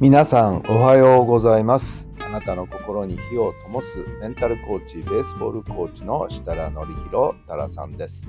皆さんおはようございます。あなたの心に火を灯すメンタルコーチベースボールコーチの設楽範弘太良さんです。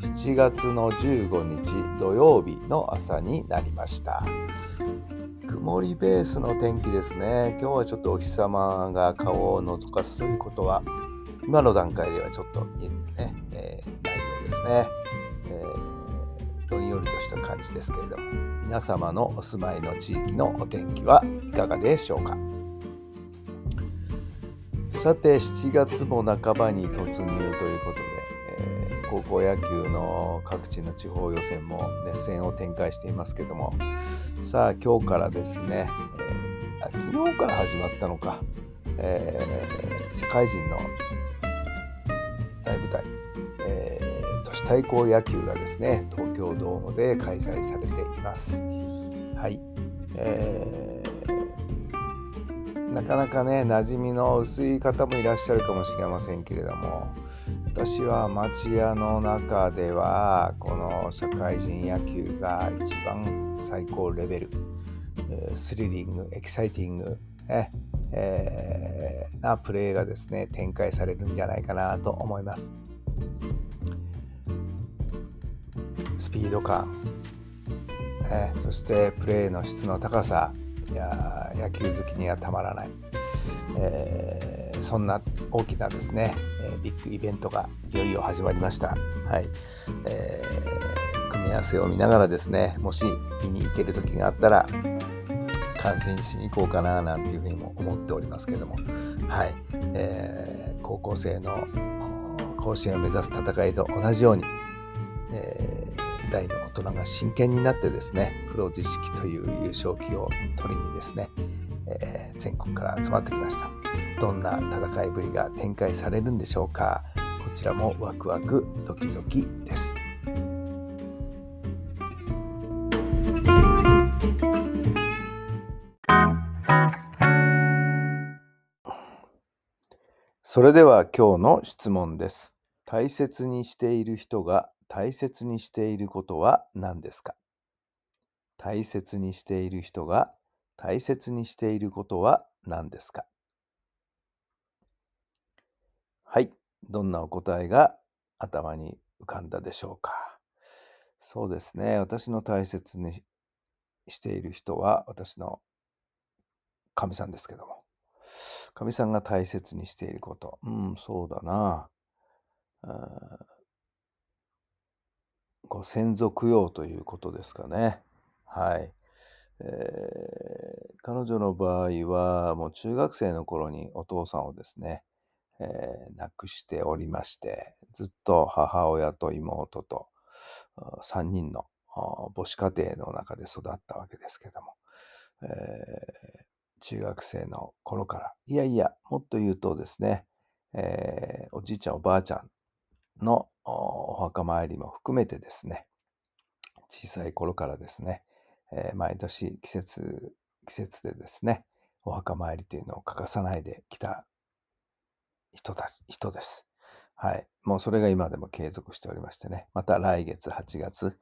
7月の15日土曜日の朝になりました。曇りベースの天気ですね。今日はちょっとお日様が顔を覗かすということは今の段階ではちょっと見えてね、えー、ないようですね、えー、どんよりとした感じですけれども皆様のお住まいの地域のお天気はいかがでしょうか？さて7月も半ばに突入ということで、えー、高校野球の各地の地方予選も熱戦を展開していますけどもさあ今日からですね、えー、昨日から始まったのか、えー、社会人の大舞台、対抗野球がですね東京ドームで開催されています。はい、えー、なかなかね馴染みの薄い方もいらっしゃるかもしれませんけれども私は町屋の中ではこの社会人野球が一番最高レベルスリリングエキサイティング、ねえー、なプレーがですね展開されるんじゃないかなと思います。スピード感、ね、そしてプレーの質の高さ。いや野球好きにはたまらない、えー、そんな大きなですね、え、ビッグイベントがいよいよ始まりました、はい。えー、組み合わせを見ながらですねもし見に行ける時があったら観戦しに行こうかななんていうふうにも思っておりますけども、はい。えー、高校生の甲子園を目指す戦いと同じように、え、大の大人が真剣になってですねプロ知識という優勝旗を取りにですね、えー、全国から集まってきました。どんな戦いぶりが展開されるんでしょうか。こちらもワクワクドキドキです。それでは今日の質問です。大切にしている人が大切にしていることは何ですか？大切にしている人が大切にしていることは何ですか？はい。どんなお答えが頭に浮かんだでしょうか？そうですね。私の大切にしている人は私の神さんですけども。神さんが大切にしていること。うん、そうだな。こう先祖供養ということですかね。はい。えー、彼女の場合は、もう中学生の頃にお父さんをですね、えー、亡くしておりまして、ずっと母親と妹と3人の母子家庭の中で育ったわけですけども、えー、中学生の頃から、いやいや、もっと言うとですね、えー、おじいちゃんおばあちゃんのお墓参りも含めてですね、小さい頃からですね、えー、毎年季節、季節でですね、お墓参りというのを欠かさないできた人たち、人です。はい。もうそれが今でも継続しておりましてね、また来月8月、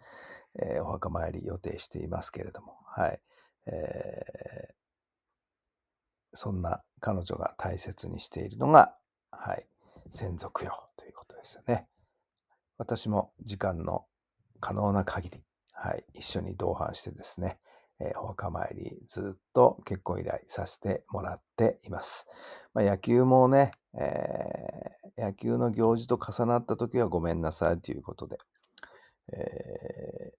えー、お墓参り予定していますけれども、はい。えー、そんな彼女が大切にしているのが、はい、先祖供養ということですよね。私も時間の可能な限り、はい、一緒に同伴してですね、えー、お墓参りずっと結婚依頼させてもらっています。まあ、野球もね、えー、野球の行事と重なった時はごめんなさいということで、え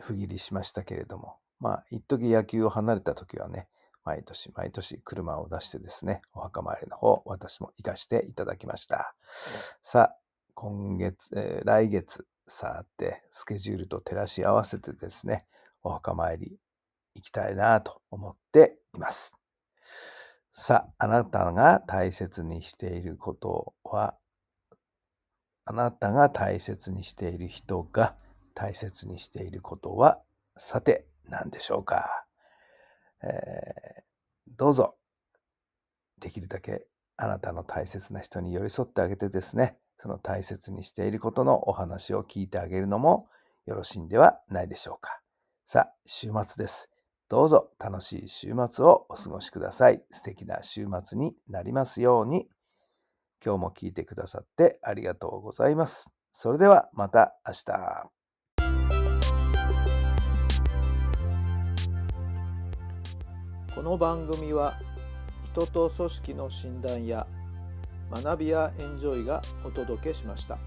ー、不義理しましたけれども、まあ、一時野球を離れた時はね、毎年毎年車を出してですね、お墓参りの方、私も行かしていただきました。さあ、今月、えー、来月、さて、スケジュールと照らし合わせてですね、お墓参りいきたいなと思っています。さあ、あなたが大切にしていることは、あなたが大切にしている人が大切にしていることは、さて何でしょうか。えー、どうぞ、できるだけあなたの大切な人に寄り添ってあげてですね、その大切にしていることのお話を聞いてあげるのもよろしいんではないでしょうか。さあ、週末です。どうぞ楽しい週末をお過ごしください。素敵な週末になりますように。今日も聞いてくださってありがとうございます。それではまた明日。この番組は人と組織の診断や学びやエンジョイがお届けしました。